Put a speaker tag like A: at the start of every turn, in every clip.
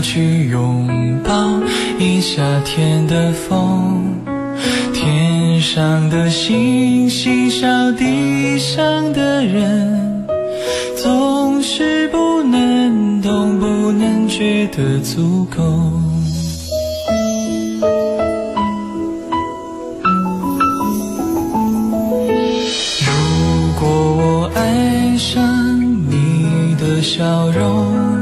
A: 去拥抱一夏天的风，天上的星星笑地上的人，总是不能懂，不能觉得足够。如果我爱上你的笑容，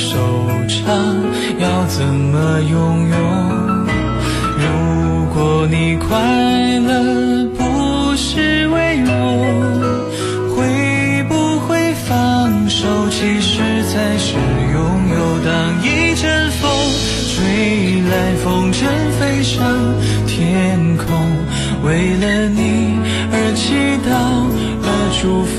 A: 收场？要怎么拥有？如果你快乐不是为我，会不会放手？其实才是拥有。当一阵风吹来，风筝飞上天空，为了你而祈祷，而祝福，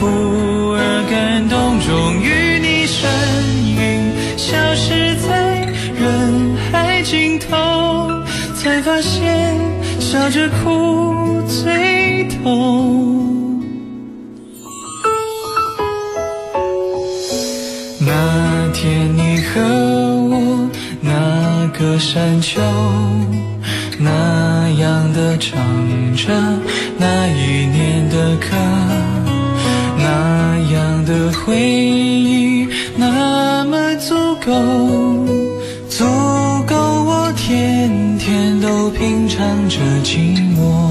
A: 着哭最痛。那天你和我那个山丘，那样的唱着那一年的歌，那样的回忆，那么足够，品尝着寂寞。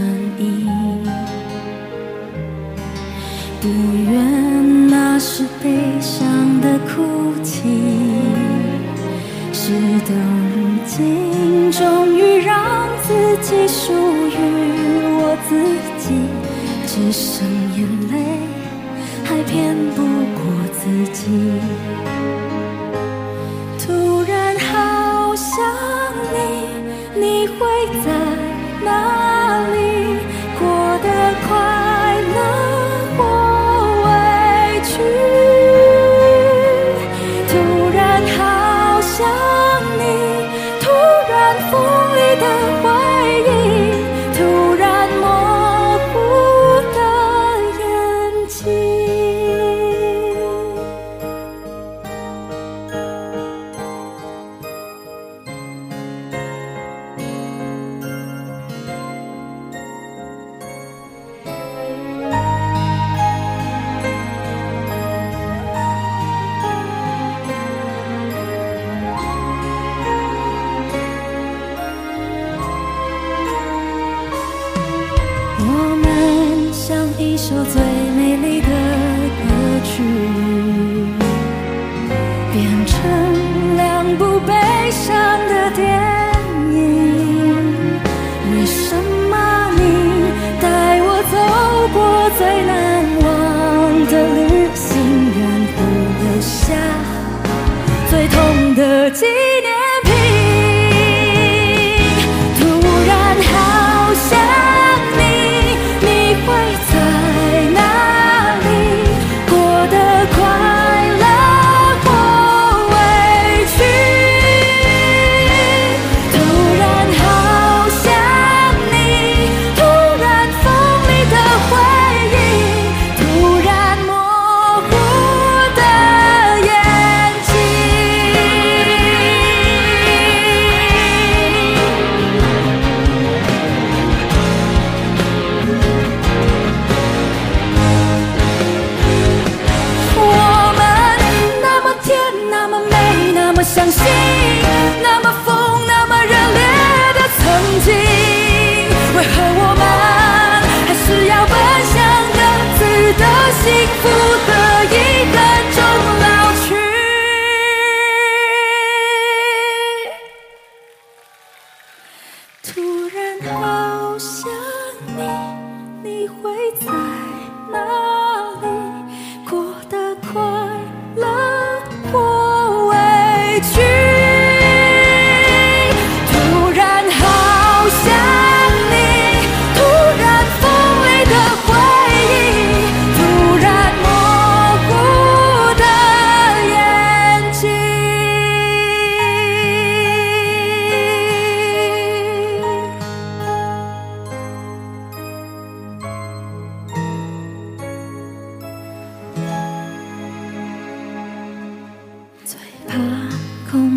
B: 心，终于让自己属于我自己，只剩眼泪还骗不过自己。突然好想你，你会在哪最美丽的歌曲，变成两部悲伤的电影。为什么你带我走过最幸福的一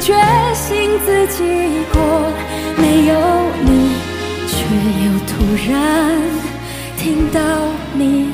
B: 决心自己过，没有你，却又突然听到你